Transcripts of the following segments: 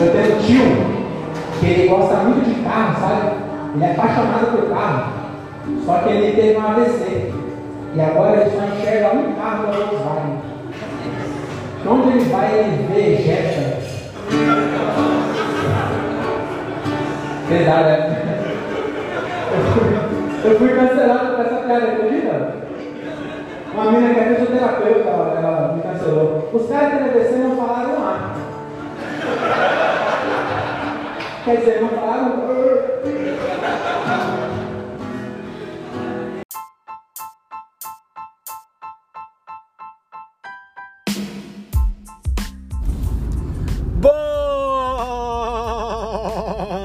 Eu tenho um tio que ele gosta muito de carro, sabe? Ele é apaixonado por carro. Só que ele teve um AVC. E agora ele só enxerga um carro da Volkswagen. Onde ele vai, ele vê Jetta. Verdade, né? Eu fui cancelado por essa piada, acredita? Uma menina que é fisioterapeuta, ela, me cancelou. Os caras da AVC não falaram lá. Quer dizer, não falaram.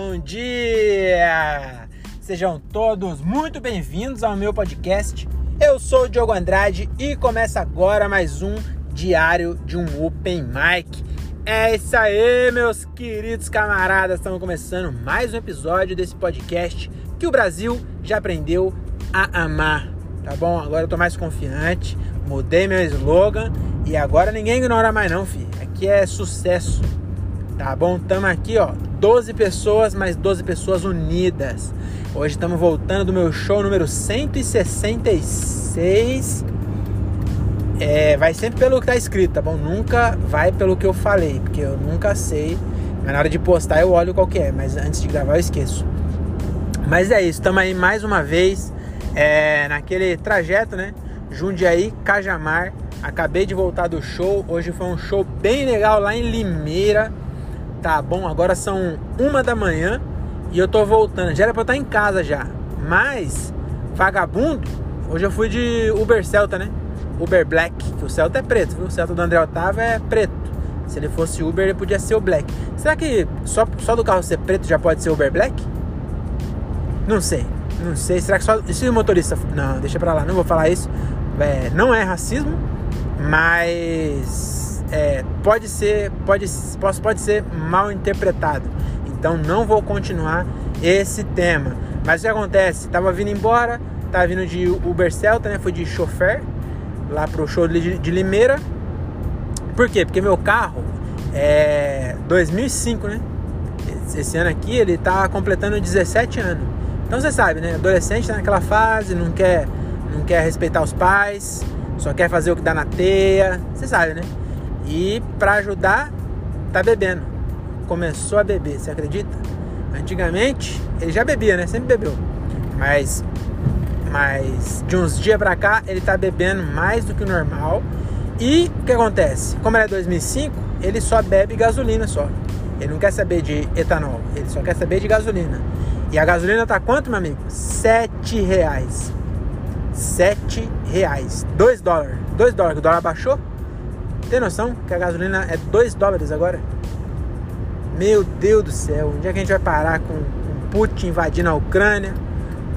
Bom dia! Sejam todos muito bem-vindos ao meu podcast. Eu sou o Diogo Andrade e começa agora mais um diário de um Open Mic. É isso aí, meus queridos camaradas. Estamos começando mais um episódio desse podcast que o Brasil já aprendeu a amar. Tá bom? Agora eu tô mais confiante, mudei meu slogan e agora ninguém ignora mais não, filho. Aqui é sucesso. Tá bom? Tamo aqui, ó, 12 pessoas, mas 12 pessoas unidas. Hoje estamos voltando do meu show número 166. É, vai sempre pelo que tá escrito, tá bom? Nunca vai pelo que eu falei, porque eu nunca sei. Mas na hora de postar eu olho qual que é, mas antes de gravar eu esqueço. Mas é isso, estamos aí mais uma vez é, naquele trajeto, né? Jundiaí, Cajamar. Acabei de voltar do show. Hoje foi um show bem legal lá em Limeira. Tá bom, agora são uma da manhã e eu tô voltando. Já era pra eu estar em casa já. Mas, vagabundo, hoje eu fui de Uber Celta, né? Uber Black, que o Celta é preto, viu? O Celta do André Otávio é preto. Se ele fosse Uber, ele podia ser o Black. Será que só, só do carro ser preto já pode ser Uber Black? Não sei, não sei. Será que só. E se o motorista. Não, deixa pra lá, não vou falar isso. É, não é racismo, mas. É, pode ser pode, pode, pode ser mal interpretado então não vou continuar esse tema mas o que acontece tava vindo embora tava vindo de Uber Celta né foi de chofer lá pro show de, de Limeira por quê porque meu carro é 2005 né esse ano aqui ele tá completando 17 anos então você sabe né adolescente tá naquela fase não quer não quer respeitar os pais só quer fazer o que dá na teia você sabe né e para ajudar, tá bebendo. Começou a beber, você acredita? Antigamente, ele já bebia, né? Sempre bebeu. Mas mas de uns dias pra cá, ele tá bebendo mais do que o normal. E o que acontece? Como é 2005, ele só bebe gasolina só. Ele não quer saber de etanol, ele só quer saber de gasolina. E a gasolina tá quanto, meu amigo? Sete reais. Sete reais. Dois dólares. Dois dólares, o dólar baixou. Tem noção que a gasolina é 2 dólares agora? Meu Deus do céu, onde é que a gente vai parar com, com Putin invadindo a Ucrânia?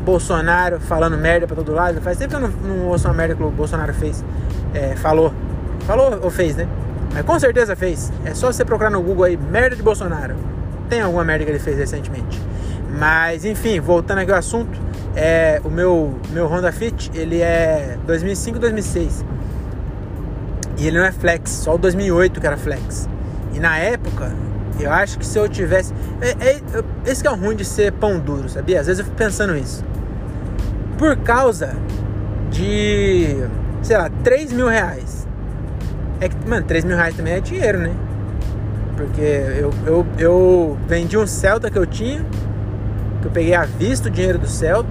Bolsonaro falando merda pra todo lado. Faz tempo que eu não, não ouço uma merda que o Bolsonaro fez. É, falou. Falou ou fez, né? Mas com certeza fez. É só você procurar no Google aí, merda de Bolsonaro. Tem alguma merda que ele fez recentemente. Mas enfim, voltando aqui ao assunto, é, o meu, meu Honda Fit, ele é 2005 2006. E ele não é flex, só o 2008 que era flex. E na época, eu acho que se eu tivesse. É, é, esse que é o ruim de ser pão duro, sabia? Às vezes eu fico pensando isso. Por causa de. sei lá, 3 mil reais. É que, mano, 3 mil reais também é dinheiro, né? Porque eu, eu, eu vendi um Celta que eu tinha, que eu peguei à vista o dinheiro do Celta.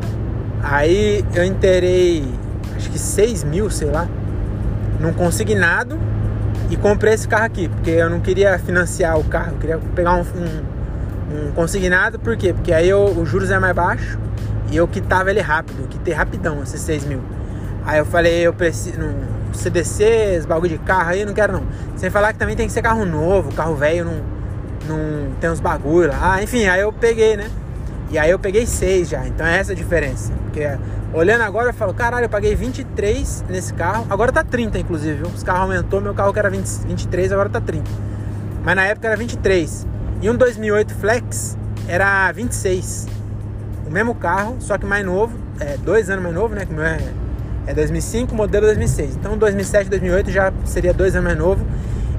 Aí eu inteirei, acho que 6 mil, sei lá num consignado e comprei esse carro aqui, porque eu não queria financiar o carro, eu queria pegar um, um, um consignado, por quê? Porque aí eu, os juros é mais baixo e eu quitava ele rápido, quitei rapidão esses 6 mil. Aí eu falei, eu preciso. No CDC, esse bagulho de carro aí, não quero não. Sem falar que também tem que ser carro novo, carro velho não, não tem uns bagulho lá. Enfim, aí eu peguei, né? E aí eu peguei 6 já, então é essa a diferença. Porque Olhando agora, eu falo, caralho, eu paguei 23 nesse carro. Agora tá 30, inclusive? Os carros aumentou, meu carro que era 20, 23, agora tá 30. Mas na época era 23. E um 2008 Flex era 26. O mesmo carro, só que mais novo, é, dois anos mais novo, né? Que o meu é, é 2005, modelo 2006. Então 2007, 2008 já seria dois anos mais novo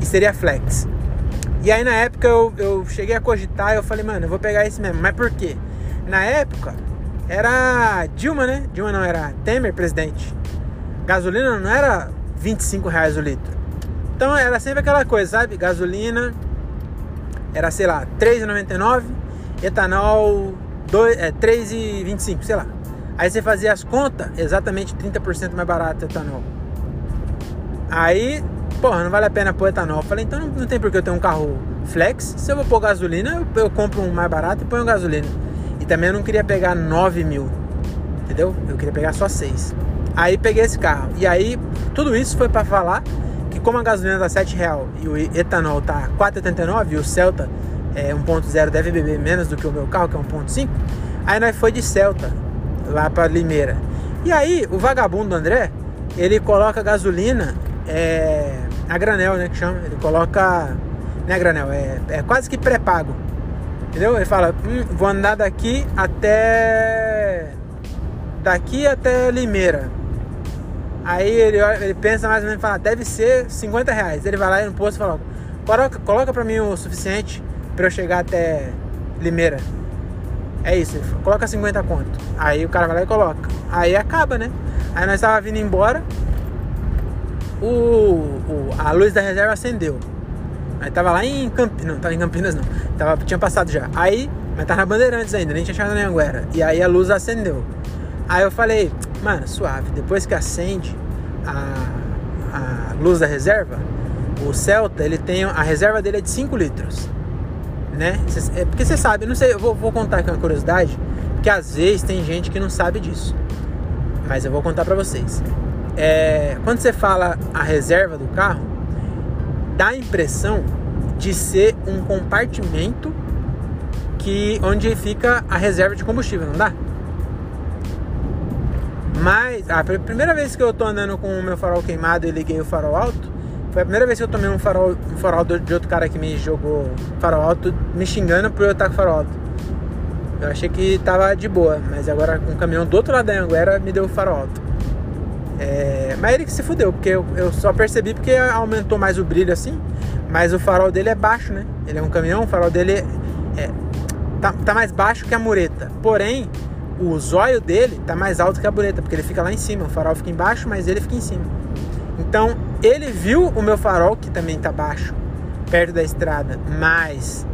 e seria Flex. E aí na época eu, eu cheguei a cogitar, eu falei, mano, eu vou pegar esse mesmo. Mas por quê? Na época era Dilma, né? Dilma não, era Temer presidente. Gasolina não era 25 reais o litro. Então era sempre aquela coisa, sabe? Gasolina era, sei lá, 3,99, etanol 2, é, 3,25, sei lá. Aí você fazia as contas, exatamente 30% mais barato etanol. Aí, porra, não vale a pena pôr etanol. Eu falei, então não, não, tem por que eu ter um carro flex. Se eu vou pôr gasolina, eu, eu compro um mais barato e ponho gasolina. E também eu não queria pegar 9 mil, entendeu? Eu queria pegar só 6. Aí peguei esse carro. E aí, tudo isso foi para falar que como a gasolina tá 7 real e o etanol tá 4,89 e o Celta é 1.0 deve beber menos do que o meu carro, que é 1.5, aí nós foi de Celta lá para Limeira. E aí, o vagabundo André, ele coloca gasolina é, a granel, né, que chama. Ele coloca, não é granel, é, é quase que pré-pago. Entendeu? Ele fala, hum, vou andar daqui até daqui até Limeira. Aí ele, ele pensa mais ou menos, fala, deve ser 50 reais. Ele vai lá no posto e fala, coloca, coloca pra mim o suficiente para eu chegar até Limeira. É isso, coloca 50 conto. Aí o cara vai lá e coloca. Aí acaba, né? Aí nós tava vindo embora, o, o, a luz da reserva acendeu. Aí tava lá em Campinas, não, tava em Campinas não, tava, tinha passado já. Aí, mas tava na Bandeirantes ainda, nem tinha chegado na Anguera. E aí a luz acendeu. Aí eu falei, mano, suave, depois que acende a, a luz da reserva, o Celta, ele tem, a reserva dele é de 5 litros, né? É porque você sabe, não sei, eu vou, vou contar aqui uma curiosidade, que às vezes tem gente que não sabe disso. Mas eu vou contar pra vocês. É, quando você fala a reserva do carro, dá a impressão de ser um compartimento que onde fica a reserva de combustível, não dá? Mas a primeira vez que eu tô andando com o meu farol queimado e liguei o farol alto, foi a primeira vez que eu tomei um farol, um farol de outro cara que me jogou farol alto, me xingando por eu estar com farol alto. Eu achei que tava de boa, mas agora um caminhão do outro lado da Anguera me deu farol alto. É, mas ele que se fudeu, porque eu, eu, só percebi porque aumentou mais o brilho assim, mas o farol dele é baixo, né? Ele é um caminhão, o farol dele é, tá, tá mais baixo que a mureta. Porém, o zóio dele tá mais alto que a mureta, porque ele fica lá em cima. O farol fica embaixo, mas ele fica em cima. Então, ele viu o meu farol, que também tá baixo, perto da estrada, mas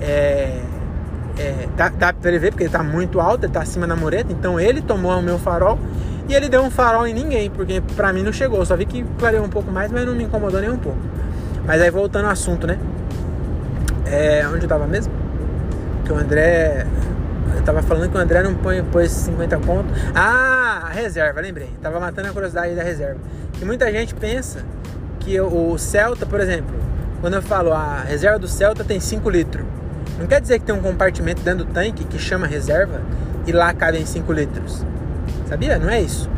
é, é, dá, dá pra ele ver porque ele tá muito alto, ele tá acima da mureta. Então, ele tomou o meu farol e ele deu um farol em ninguém, porque pra mim não chegou. Só vi que clareou um pouco mais, mas não me incomodou nem um pouco. Mas aí voltando ao assunto, né? É, onde eu tava mesmo? Que o André. Eu tava falando que o André não põe, pôs 50 conto. Ah, a reserva, lembrei. Tava matando a curiosidade da reserva. E muita gente pensa que o Celta, por exemplo, quando eu falo a reserva do Celta tem 5 litros. Não quer dizer que tem um compartimento dentro do tanque que chama reserva e lá cabem 5 litros. Sabia? Não é isso.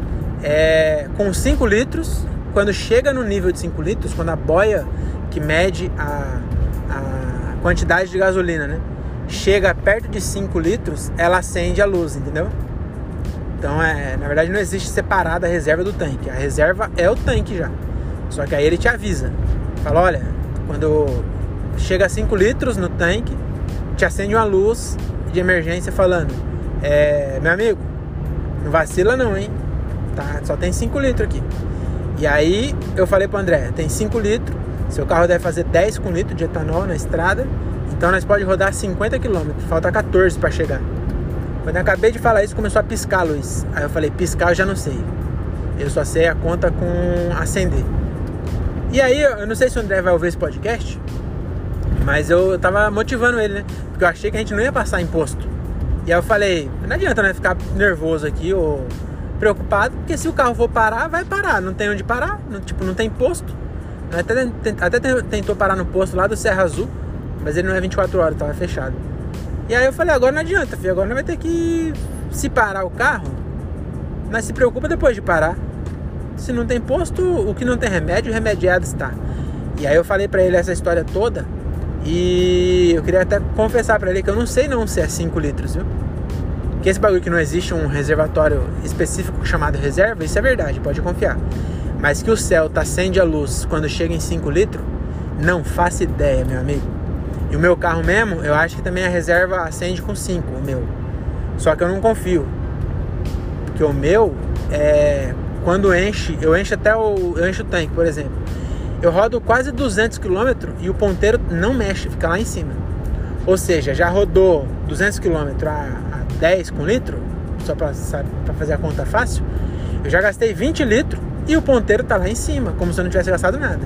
É, com 5 litros, quando chega no nível de 5 litros, quando a boia que mede a, a quantidade de gasolina, né? Chega perto de 5 litros, ela acende a luz, entendeu? Então, é, na verdade, não existe separada a reserva do tanque. A reserva é o tanque já. Só que aí ele te avisa. Fala, olha, quando chega a 5 litros no tanque, te acende uma luz de emergência falando, é, meu amigo, não vacila não, hein? Tá, só tem 5 litros aqui. E aí eu falei pro André, tem 5 litros, seu carro deve fazer 10 com litro de etanol na estrada, então nós pode rodar 50 km, falta 14 para chegar. Quando eu acabei de falar isso, começou a piscar a luz. Aí eu falei, piscar eu já não sei. Eu só sei a conta com acender. E aí, eu não sei se o André vai ouvir esse podcast, mas eu tava motivando ele, né? Porque eu achei que a gente não ia passar imposto. E aí eu falei, não adianta né, ficar nervoso aqui ou preocupado, porque se o carro for parar, vai parar. Não tem onde parar, não, tipo, não tem posto. Até, até tentou parar no posto lá do Serra Azul, mas ele não é 24 horas, tava fechado. E aí eu falei, agora não adianta, filho, agora não vai ter que se parar o carro, mas se preocupa depois de parar. Se não tem posto, o que não tem remédio, remediado está. E aí eu falei para ele essa história toda e eu queria até confessar para ele que eu não sei não se é 5 litros, viu? Que esse bagulho que não existe um reservatório específico chamado reserva, isso é verdade, pode confiar. Mas que o céu tá acende a luz quando chega em 5 litros, Não faço ideia, meu amigo. E o meu carro mesmo, eu acho que também a reserva acende com 5, o meu. Só que eu não confio. Porque o meu, é, quando enche, eu encho até o, eu encho o tanque, por exemplo. Eu rodo quase 200 km e o ponteiro não mexe, fica lá em cima. Ou seja, já rodou 200 km a, a 10 com litro, só para fazer a conta fácil. Eu já gastei 20 litros e o ponteiro tá lá em cima, como se eu não tivesse gastado nada.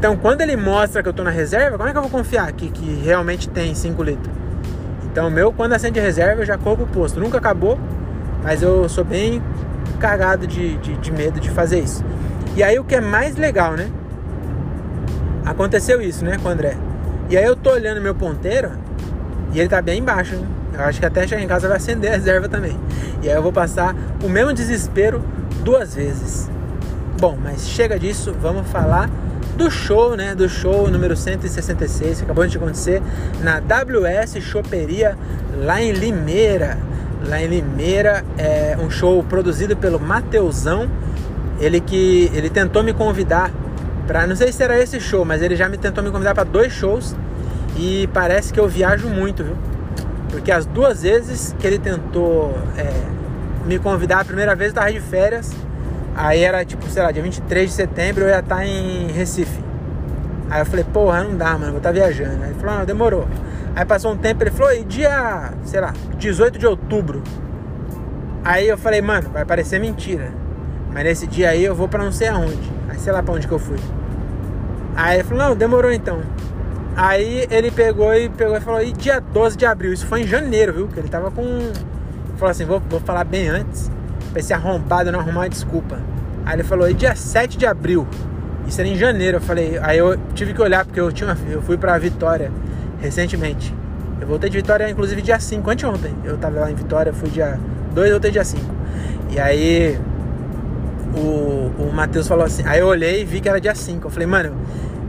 Então, quando ele mostra que eu tô na reserva, como é que eu vou confiar que, que realmente tem 5 litros? Então, o meu, quando acende reserva, eu já corro o posto. Nunca acabou, mas eu sou bem cagado de, de, de medo de fazer isso. E aí, o que é mais legal, né? Aconteceu isso, né, com o André. E aí, eu tô olhando meu ponteiro e ele tá bem embaixo, né? Eu acho que até chegar em casa vai acender a reserva também. E aí eu vou passar o mesmo desespero duas vezes. Bom, mas chega disso, vamos falar do show, né? Do show número 166 que acabou de acontecer na WS Choperia lá em Limeira. Lá em Limeira é um show produzido pelo Mateusão. Ele que ele tentou me convidar para, não sei se era esse show, mas ele já me tentou me convidar para dois shows e parece que eu viajo muito, viu? Porque as duas vezes que ele tentou é, me convidar, a primeira vez eu tava de férias Aí era tipo, sei lá, dia 23 de setembro eu ia estar em Recife. Aí eu falei, porra, não dá, mano, vou estar viajando. Aí ele falou, não, demorou. Aí passou um tempo, ele falou, e dia, sei lá, 18 de outubro. Aí eu falei, mano, vai parecer mentira. Mas nesse dia aí eu vou pra não sei aonde. Aí sei lá pra onde que eu fui. Aí ele falou, não, demorou então. Aí ele pegou e pegou e falou, e dia 12 de abril, isso foi em janeiro, viu? Que ele tava com. Falou assim, vou, vou falar bem antes. Pra esse arrombado não arrumar uma desculpa. Aí ele falou, e dia 7 de abril? Isso era em janeiro. Eu falei, aí eu tive que olhar, porque eu, tinha, eu fui pra Vitória recentemente. Eu voltei de Vitória, inclusive, dia 5, anteontem. Eu tava lá em Vitória, fui dia 2, voltei dia 5. E aí o, o Matheus falou assim, aí eu olhei e vi que era dia 5. Eu falei, mano,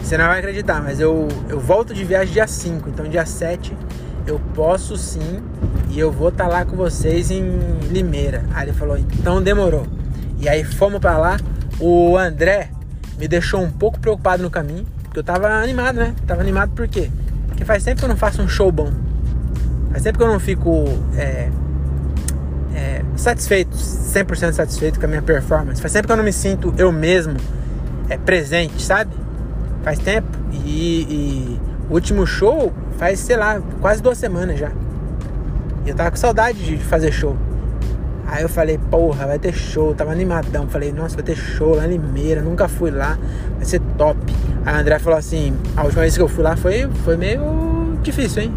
você não vai acreditar, mas eu, eu volto de viagem dia 5, então dia 7 eu posso sim e eu vou estar tá lá com vocês em Limeira. Aí ele falou, então demorou. E aí fomos para lá. O André me deixou um pouco preocupado no caminho, porque eu tava animado, né? Tava animado por quê? Porque faz tempo que eu não faço um show bom. Faz tempo que eu não fico é, é, satisfeito, 100% satisfeito com a minha performance. Faz tempo que eu não me sinto eu mesmo é, presente, sabe? Faz tempo. E, e o último show faz, sei lá, quase duas semanas já. E eu tava com saudade de fazer show. Aí eu falei, porra, vai ter show. Tava animadão. Falei, nossa, vai ter show lá em Limeira. Nunca fui lá. Vai ser top. Aí a André falou assim: a última vez que eu fui lá foi, foi meio difícil, hein?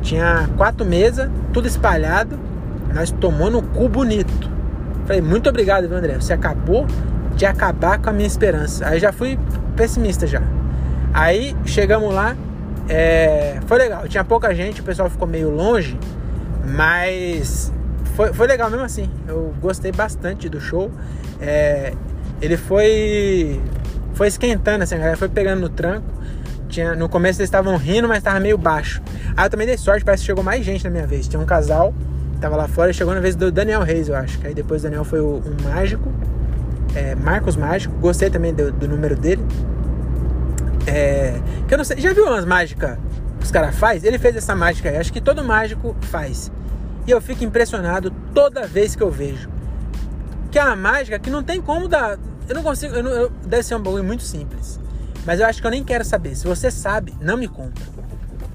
Tinha quatro mesas, tudo espalhado. Nós tomou no cu bonito. Falei, muito obrigado, viu, André. Você acabou de acabar com a minha esperança. Aí já fui pessimista já. Aí chegamos lá. É, foi legal. Tinha pouca gente, o pessoal ficou meio longe. Mas foi, foi legal mesmo assim. Eu gostei bastante do show. É, ele foi foi esquentando assim, a galera foi pegando no tranco. Tinha, no começo eles estavam rindo, mas estava meio baixo. Aí eu também dei sorte, parece que chegou mais gente na minha vez. Tinha um casal, tava lá fora chegou na vez do Daniel Reis, eu acho. Aí depois o Daniel foi o, mágico, é, Marcos Mágico. Gostei também do, do número dele. É, que eu não sei, já viu umas mágicas que os caras fazem? Ele fez essa mágica aí, acho que todo mágico faz. E eu fico impressionado toda vez que eu vejo. Que é uma mágica que não tem como dar. Eu não consigo. Eu não, eu, deve ser um bagulho muito simples. Mas eu acho que eu nem quero saber. Se você sabe, não me conta.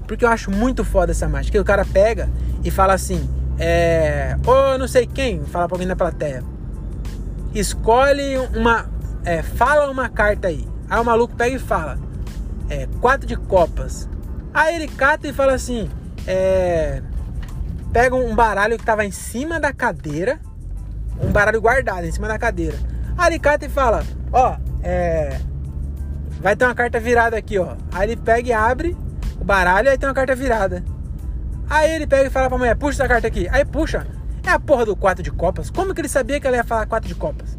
Porque eu acho muito foda essa mágica. Que o cara pega e fala assim: É. Ou não sei quem, fala pra alguém da plateia. Escolhe uma. É, fala uma carta aí. Aí o maluco pega e fala: É, quatro de copas. Aí ele cata e fala assim: É pega um baralho que tava em cima da cadeira, um baralho guardado em cima da cadeira. Aí ele cata e fala: Ó, é. Vai ter uma carta virada aqui, ó. Aí ele pega e abre o baralho aí tem uma carta virada. Aí ele pega e fala pra mulher: Puxa essa carta aqui. Aí puxa. É a porra do 4 de copas. Como que ele sabia que ela ia falar 4 de copas?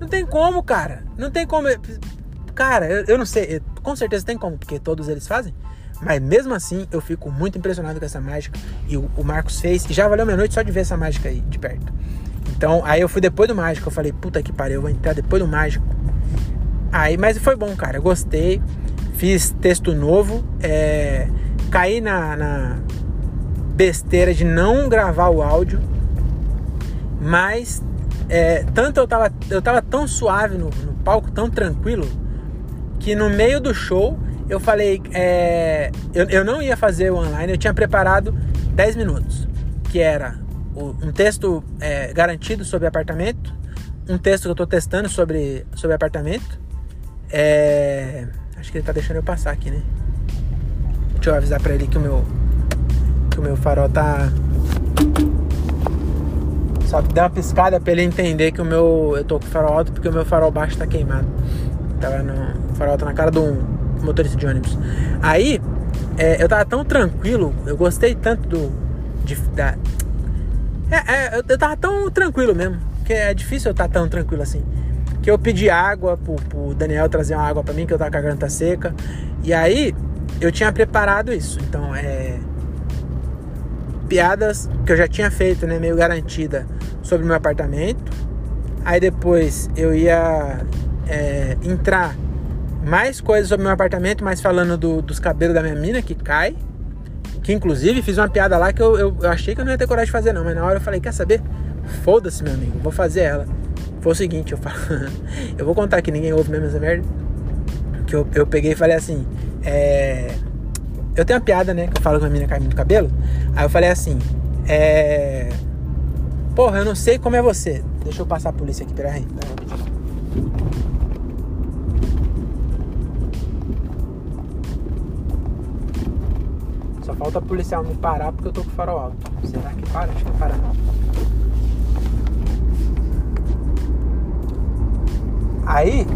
Não tem como, cara. Não tem como. Cara, eu, eu não sei. Com certeza tem como, porque todos eles fazem. Mas mesmo assim, eu fico muito impressionado com essa mágica. E o, Marcos fez. E já valeu minha noite só de ver essa mágica aí, de perto. Então, aí eu fui depois do mágico. Eu falei, puta que pariu, eu vou entrar depois do mágico. Aí, mas foi bom, cara. Eu gostei. fiz texto novo, é, caí na, na besteira de não gravar o áudio, mas é, tanto eu tava, eu tava tão suave no, no, palco, tão tranquilo, que no meio do show eu falei, é, eu, eu não ia fazer o online, eu tinha preparado 10 minutos, que era um texto é, garantido sobre apartamento, um texto que eu estou testando sobre, sobre apartamento. É, acho que ele está deixando eu passar aqui, né? Deixa eu avisar para ele que o meu que o meu farol tá só que dá uma piscada para ele entender que o meu eu tô com o farol alto porque o meu farol baixo tá queimado. Tava no o farol tá na cara do motorista de ônibus. Aí é, eu tava tão tranquilo, eu gostei tanto do de, da, é, é, eu, tava tão tranquilo mesmo. Que é difícil eu estar tão tranquilo assim. Que eu pedi água pro, pro Daniel trazer uma água para mim, que eu tava com a garganta seca. E aí eu tinha preparado isso. Então é. Piadas que eu já tinha feito, né? Meio garantida sobre o meu apartamento. Aí depois eu ia é, entrar mais coisas sobre meu apartamento, mas falando do, dos cabelos da minha mina que cai. Que inclusive fiz uma piada lá que eu, eu, eu, achei que eu não ia ter coragem de fazer, não. Mas na hora eu falei, quer saber? Foda-se, meu amigo, vou fazer ela. Foi o seguinte, eu falo. eu vou contar que ninguém ouve mesmo essa merda. Que eu, eu peguei e falei assim. É. Eu tenho uma piada, né? Que eu falo com a menina caindo do cabelo. Aí eu falei assim. É. Porra, eu não sei como é você. Deixa eu passar a polícia aqui, peraí. Falta policial me parar porque eu tô com o farol alto. Será que para? Acho que para não. Aí,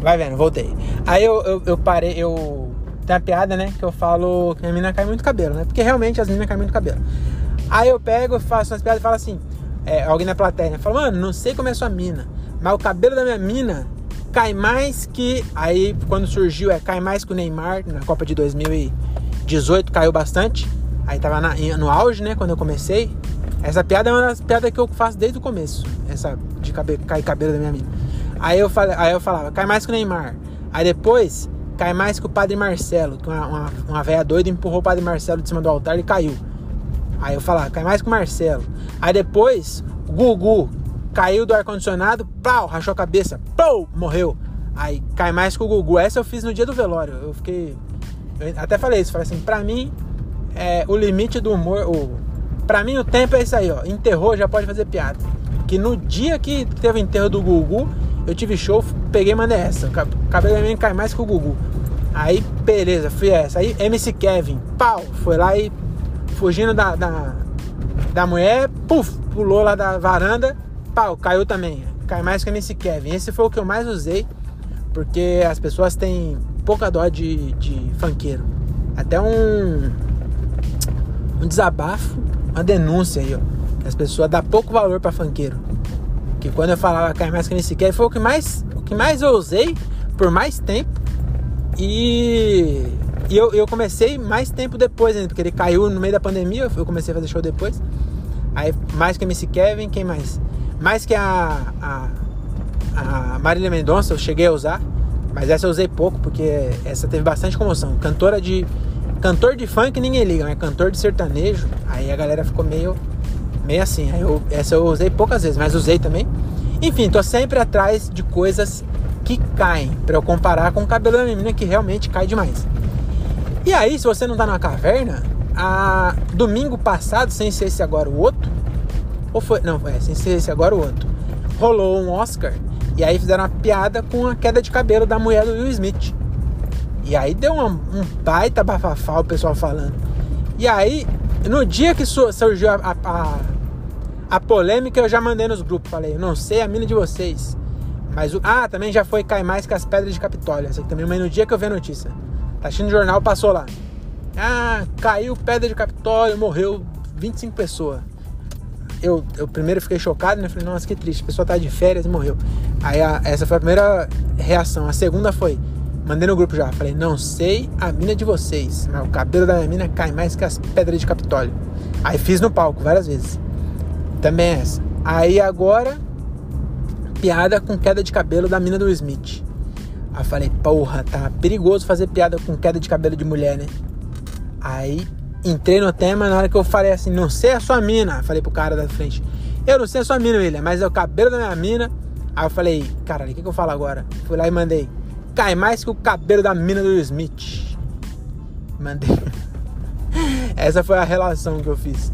vai vendo, voltei. Aí eu, eu, eu parei, eu. Tem uma piada, né? Que eu falo que a mina cai muito cabelo, né? Porque realmente as minas caem muito cabelo. Aí eu pego, faço umas piadas e falo assim: é, alguém na plateia, né? Fala, mano, não sei como é sua mina, mas o cabelo da minha mina cai mais que. Aí quando surgiu, é cai mais que o Neymar na Copa de 2000 e 18 caiu bastante. Aí tava na, no auge, né? Quando eu comecei. Essa piada é uma das piadas que eu faço desde o começo. Essa de cabelo, cair cabelo da minha amiga. Aí eu, falei, aí eu falava, cai mais que o Neymar. Aí depois, cai mais que o Padre Marcelo. Que uma, uma, uma velha doida empurrou o Padre Marcelo de cima do altar e caiu. Aí eu falava, cai mais que o Marcelo. Aí depois, o Gugu caiu do ar-condicionado, pau, rachou a cabeça, pau, morreu. Aí cai mais que o Gugu. Essa eu fiz no dia do velório. Eu fiquei eu até falei isso, falei assim, pra mim, é, o limite do humor, o, pra mim o tempo é isso aí, ó. Enterrou, já pode fazer piada. Que no dia que teve o enterro do Gugu, eu tive show, peguei e mandei essa. O cabelo minha cai mais que o Gugu. Aí, beleza, fui essa. Aí, MC Kevin, pau, foi lá e fugindo da, da, da mulher, puf, pulou lá da varanda, pau, caiu também. Cai mais que MC Kevin. Esse foi o que eu mais usei, porque as pessoas têm pouca dó de, de funkeiro. Até um, um desabafo, uma denúncia aí, ó. As pessoas dão pouco valor para funkeiro. Que quando eu falava cai mais que nem sequer, foi o que mais, o que mais eu usei por mais tempo. E, e eu, eu comecei mais tempo depois ainda, porque ele caiu no meio da pandemia, eu comecei a fazer show depois. Aí mais que a MC Kevin, quem mais? Mais que a, a, a Marília Mendonça, eu cheguei a usar. Mas essa eu usei pouco porque essa teve bastante comoção. Cantora de. Cantor de funk ninguém liga, mas cantor de sertanejo, aí a galera ficou meio. meio assim. Aí eu, essa eu usei poucas vezes, mas usei também. Enfim, tô sempre atrás de coisas que caem, para eu comparar com o cabelo da menina que realmente cai demais. E aí, se você não tá na caverna, a domingo passado, sem ser esse agora o outro, ou foi, não, é, sem ser esse agora o outro, rolou um Oscar e aí fizeram uma piada com a queda de cabelo da mulher do Will Smith. E aí deu uma, um baita bafafá o pessoal falando. E aí, no dia que surgiu a, a, a, polêmica, eu já mandei nos grupos. Falei, não sei a mina de vocês. Mas o. Ah, também já foi Cai Mais que as Pedras de Capitólio. Essa aqui também, mas no dia que eu vi a notícia. Tá assistindo o jornal, passou lá. Ah, caiu pedra de Capitólio, morreu 25 pessoas eu, eu primeiro fiquei chocado, né? Falei, nossa, que triste, a pessoa tá de férias e morreu. Aí a, essa foi a primeira reação. A segunda foi, mandei no grupo já, falei, não sei a mina de vocês, mas o cabelo da minha mina cai mais que as pedras de Capitólio. Aí fiz no palco várias vezes. Também é essa. Aí agora, piada com queda de cabelo da mina do Smith. Aí falei, porra, tá perigoso fazer piada com queda de cabelo de mulher, né? Aí entrei no tema, na hora que eu falei assim, não sei a sua mina, falei pro cara da frente, eu não sei a sua mina, William, mas é o cabelo da minha mina. Aí eu falei, caralho, o que, que eu falo agora? Fui lá e mandei, cai mais que o cabelo da mina do Smith. Mandei. Essa foi a relação que eu fiz.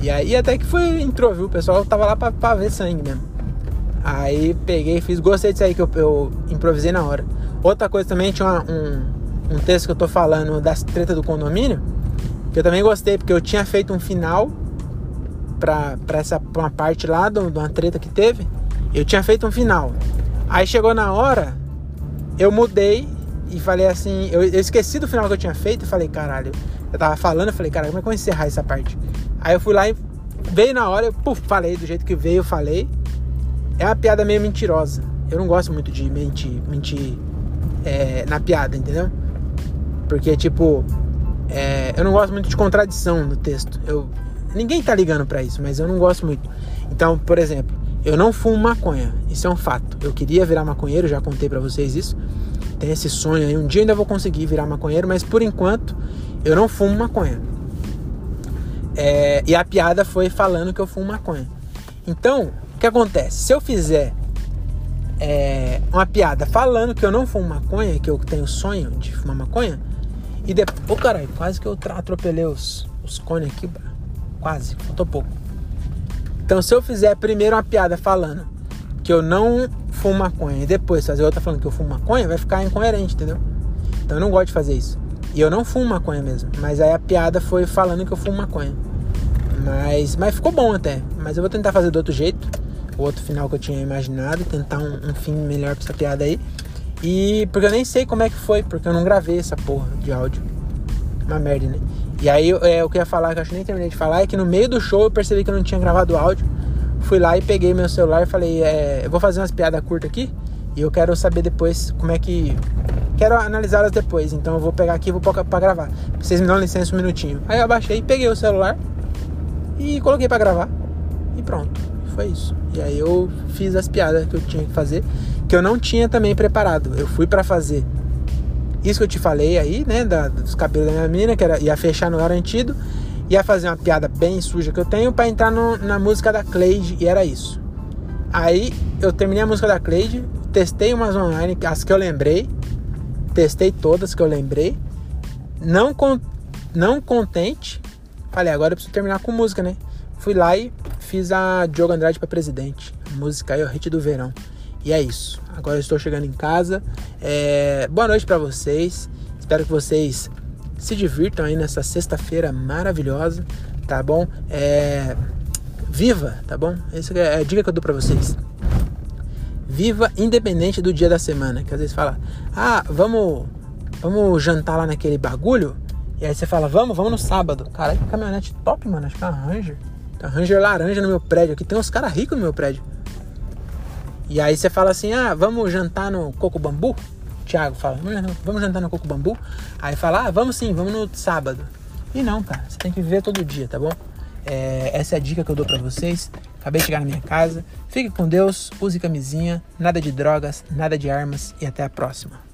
E aí até que foi, entrou, viu? O pessoal tava lá pra, pra ver sangue mesmo. Aí peguei fiz, gostei disso aí que eu, eu improvisei na hora. Outra coisa também, tinha uma, um, um texto que eu tô falando das tretas do condomínio, que eu também gostei, porque eu tinha feito um final pra, pra essa pra uma parte lá de uma treta que teve. Eu tinha feito um final. Aí chegou na hora, eu mudei e falei assim, eu, eu esqueci do final que eu tinha feito e falei, caralho, eu tava falando, eu falei, caralho, como é que eu vou encerrar essa parte? Aí eu fui lá e veio na hora, eu falei do jeito que veio, eu falei. É uma piada meio mentirosa. Eu não gosto muito de mentir, mentir é, na piada, entendeu? Porque, tipo, é, eu não gosto muito de contradição no texto. Eu, ninguém tá ligando para isso, mas eu não gosto muito. Então, por exemplo, eu não fumo maconha. Isso é um fato. Eu queria virar maconheiro, já contei para vocês isso. Tem esse sonho aí. Um dia ainda vou conseguir virar maconheiro, mas por enquanto eu não fumo maconha. É, e a piada foi falando que eu fumo maconha. Então, o que acontece? Se eu fizer é, uma piada falando que eu não fumo maconha, que eu tenho sonho de fumar maconha, e depois. Ô oh, caralho, quase que eu atropelei os, os cones aqui, quase, faltou pouco. Então, se eu fizer primeiro uma piada falando que eu não fumo maconha e depois fazer outra falando que eu fumo maconha, vai ficar incoerente, entendeu? Então, eu não gosto de fazer isso. E eu não fumo maconha mesmo. Mas aí a piada foi falando que eu fumo maconha. Mas, mas ficou bom até. Mas eu vou tentar fazer do outro jeito. O outro final que eu tinha imaginado. Tentar um, um fim melhor pra essa piada aí. E porque eu nem sei como é que foi, porque eu não gravei essa porra de áudio. Uma merda, né? E aí é, o que eu ia falar, que eu acho que nem terminei de falar, é que no meio do show eu percebi que eu não tinha gravado áudio. Fui lá e peguei meu celular e falei, é, eu vou fazer umas piadas curtas aqui. E eu quero saber depois como é que quero analisá-las depois. Então eu vou pegar aqui e vou para gravar. Vocês me dão licença um minutinho. Aí eu abaixei, peguei o celular e coloquei para gravar. E pronto. Foi isso. E aí eu fiz as piadas que eu tinha que fazer, que eu não tinha também preparado. Eu fui para fazer isso que eu te falei aí, né, da, dos cabelos da minha menina, que era ia fechar no garantido, ia fazer uma piada bem suja que eu tenho para entrar no, na música da Cleide e era isso. Aí eu terminei a música da Cleide, testei umas online, as que eu lembrei, testei todas que eu lembrei. Não, con não contente, falei, agora eu preciso terminar com música, né? Fui lá e fiz a Diogo Andrade para presidente. A música aí é o hit do verão. E é isso. Agora eu estou chegando em casa. É... Boa noite para vocês. Espero que vocês se divirtam aí nessa sexta-feira maravilhosa, tá bom? É... Viva, tá bom? Essa é a dica que eu dou para vocês. Viva independente do dia da semana. Que às vezes fala, ah, vamos, vamos jantar lá naquele bagulho. E aí você fala, vamos, vamos no sábado. Cara, que caminhonete top, mano. Acho que é uma Ranger. Tem uma Ranger laranja no meu prédio aqui. Tem uns caras ricos no meu prédio. E aí você fala assim, ah, vamos jantar no Coco Bambu? Thiago fala, vamos jantar no Coco Bambu? Aí fala, ah, vamos sim, vamos no sábado. E não, cara, você tem que viver todo dia, tá bom? É, essa é a dica que eu dou para vocês. Acabei de chegar na minha casa. Fique com Deus, use camisinha, nada de drogas, nada de armas e até a próxima.